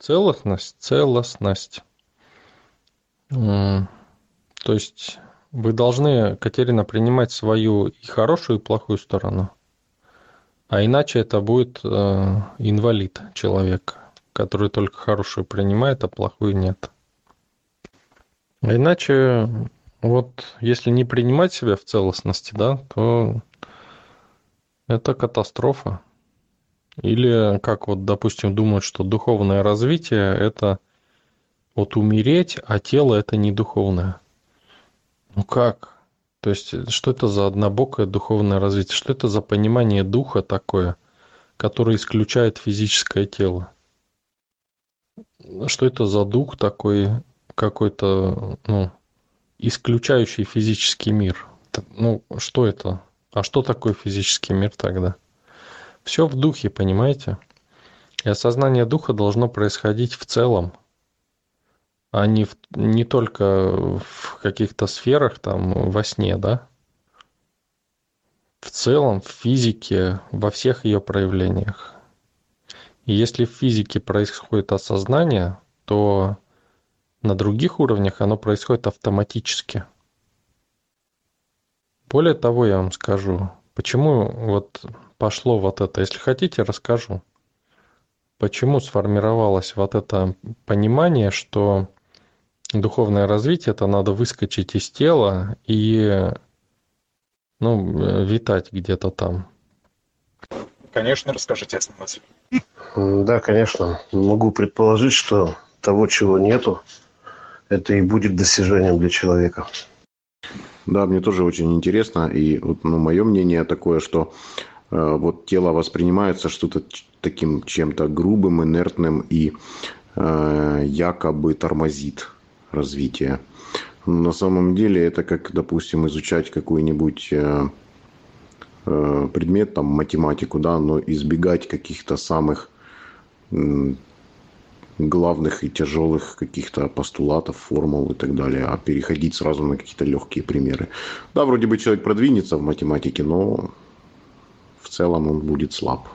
Целостность, целостность. То есть вы должны, Катерина, принимать свою и хорошую, и плохую сторону. А иначе это будет э, инвалид человек, который только хорошую принимает, а плохую нет. А иначе, вот если не принимать себя в целостности, да, то это катастрофа. Или как вот, допустим, думают, что духовное развитие это вот умереть, а тело это не духовное. Ну как? То есть, что это за однобокое духовное развитие? Что это за понимание духа такое, которое исключает физическое тело? Что это за дух такой, какой-то, ну, исключающий физический мир? Ну, что это? А что такое физический мир тогда? Все в духе, понимаете? И осознание духа должно происходить в целом, а не, в, не только в каких-то сферах, там, во сне, да? В целом, в физике, во всех ее проявлениях. И если в физике происходит осознание, то на других уровнях оно происходит автоматически. Более того, я вам скажу, почему вот пошло вот это, если хотите, расскажу. Почему сформировалось вот это понимание, что духовное развитие это надо выскочить из тела и ну, э, витать где-то там. Конечно, расскажите, основатель. Да, конечно. Могу предположить, что того, чего нету, это и будет достижением для человека. Да, мне тоже очень интересно. И вот, ну, мое мнение такое, что вот тело воспринимается что-то таким чем-то грубым, инертным и э, якобы тормозит развитие. Но на самом деле это как, допустим, изучать какой-нибудь э, э, предмет, там, математику, да, но избегать каких-то самых главных и тяжелых каких-то постулатов, формул и так далее, а переходить сразу на какие-то легкие примеры. Да, вроде бы человек продвинется в математике, но в целом он будет слаб.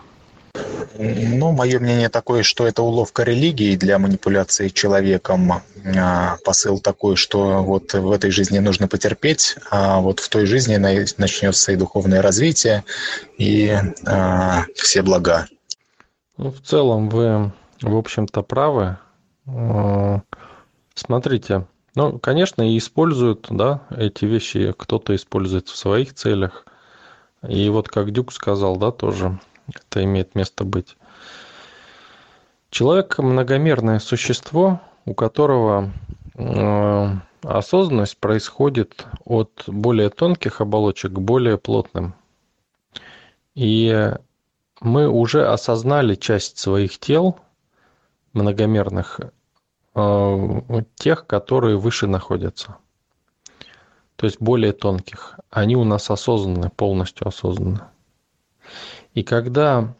Ну, мое мнение такое, что это уловка религии для манипуляции человеком. А, Посыл такой, что вот в этой жизни нужно потерпеть, а вот в той жизни на- начнется и духовное развитие, и а, все блага. Ну, в целом вы, в общем-то, правы. Э, Смотрите, ну, конечно, и используют, да, эти вещи кто-то использует в своих целях. И вот как Дюк сказал, да, тоже это имеет место быть. Человек многомерное существо, у которого э, осознанность происходит от более тонких оболочек к более плотным. И мы уже осознали часть своих тел многомерных, э, тех, которые выше находятся. То есть более тонких. Они у нас осознаны, полностью осознаны. И когда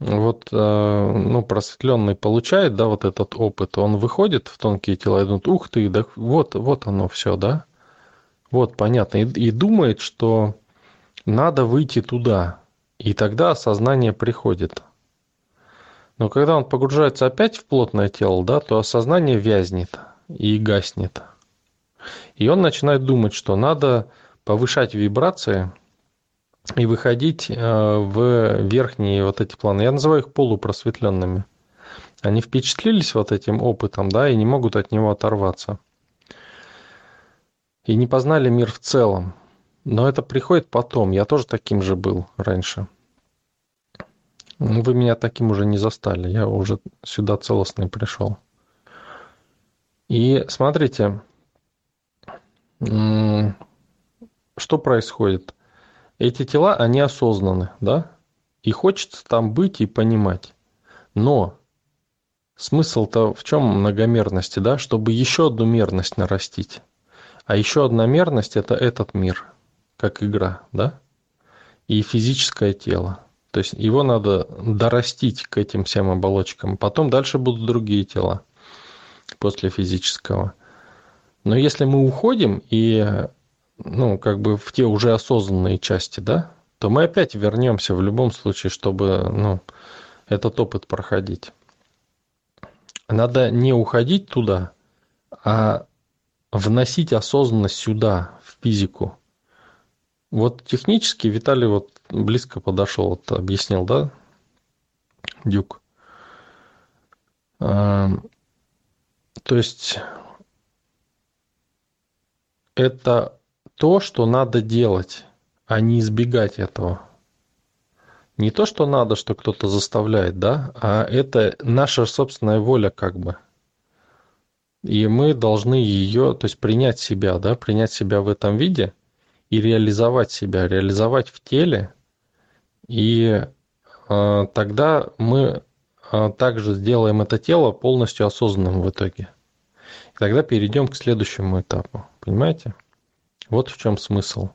вот э, ну, просветленный получает, да, вот этот опыт, он выходит в тонкие тела и думает, ух ты, да вот, вот оно все, да, вот понятно, и, и думает, что надо выйти туда, и тогда осознание приходит. Но когда он погружается опять в плотное тело, да, то осознание вязнет и гаснет. И он начинает думать, что надо повышать вибрации и выходить э, в верхние вот эти планы. Я называю их полупросветленными. Они впечатлились вот этим опытом, да, и не могут от него оторваться. И не познали мир в целом. Но это приходит потом. Я тоже таким же был раньше. Вы меня таким уже не застали. Я уже сюда целостный пришел. И смотрите, что происходит. Эти тела, они осознаны, да? И хочется там быть и понимать. Но смысл-то в чем многомерности, да? Чтобы еще одну мерность нарастить. А еще одна мерность – это этот мир, как игра, да? И физическое тело. То есть его надо дорастить к этим всем оболочкам. Потом дальше будут другие тела после физического. Но если мы уходим и ну, как бы в те уже осознанные части, да, то мы опять вернемся в любом случае, чтобы, ну, этот опыт проходить. надо не уходить туда, а вносить осознанность сюда, в физику. Вот технически Виталий вот близко подошел, вот объяснил, да, Дюк? То есть это то, что надо делать, а не избегать этого. Не то, что надо, что кто-то заставляет, да, а это наша собственная воля как бы. И мы должны ее, то есть принять себя, да, принять себя в этом виде и реализовать себя, реализовать в теле. И э, тогда мы э, также сделаем это тело полностью осознанным в итоге. И тогда перейдем к следующему этапу. Понимаете? Вот в чем смысл.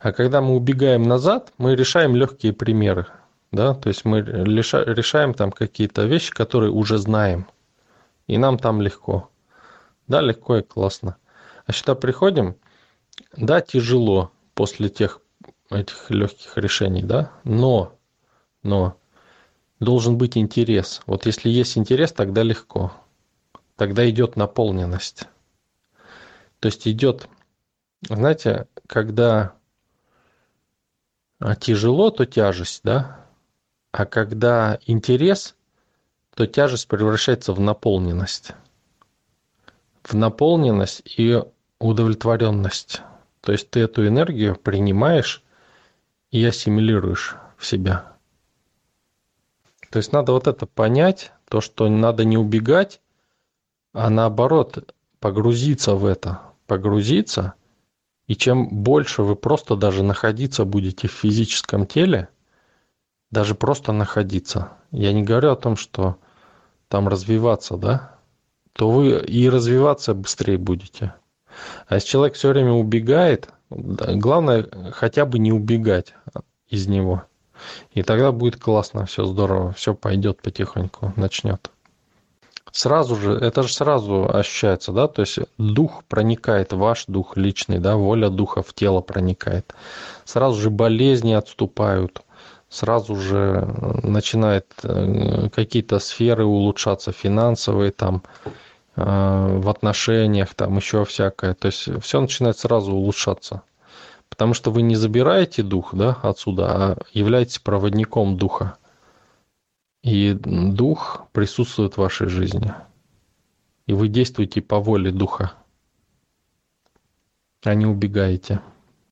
А когда мы убегаем назад, мы решаем легкие примеры. Да? То есть мы решаем там какие-то вещи, которые уже знаем. И нам там легко. Да, легко и классно. А сюда приходим, да, тяжело после тех этих легких решений, да, но, но должен быть интерес. Вот если есть интерес, тогда легко. Тогда идет наполненность. То есть идет, знаете, когда а, тяжело, то тяжесть, да? А когда интерес, то тяжесть превращается в наполненность в наполненность и удовлетворенность. То есть ты эту энергию принимаешь и ассимилируешь в себя. То есть надо вот это понять, то, что надо не убегать, а наоборот погрузиться в это, погрузиться. И чем больше вы просто даже находиться будете в физическом теле, даже просто находиться, я не говорю о том, что там развиваться, да, то вы и развиваться быстрее будете. А если человек все время убегает, главное хотя бы не убегать из него. И тогда будет классно, все здорово, все пойдет потихоньку, начнет. Сразу же, это же сразу ощущается, да, то есть дух проникает, ваш дух личный, да, воля духа в тело проникает. Сразу же болезни отступают, сразу же начинает э, какие-то сферы улучшаться, финансовые там, Э, в отношениях, там еще всякое. То есть все начинает сразу улучшаться. Потому что вы не забираете дух да, отсюда, а являетесь проводником духа. И дух присутствует в вашей жизни. И вы действуете по воле духа, а не убегаете.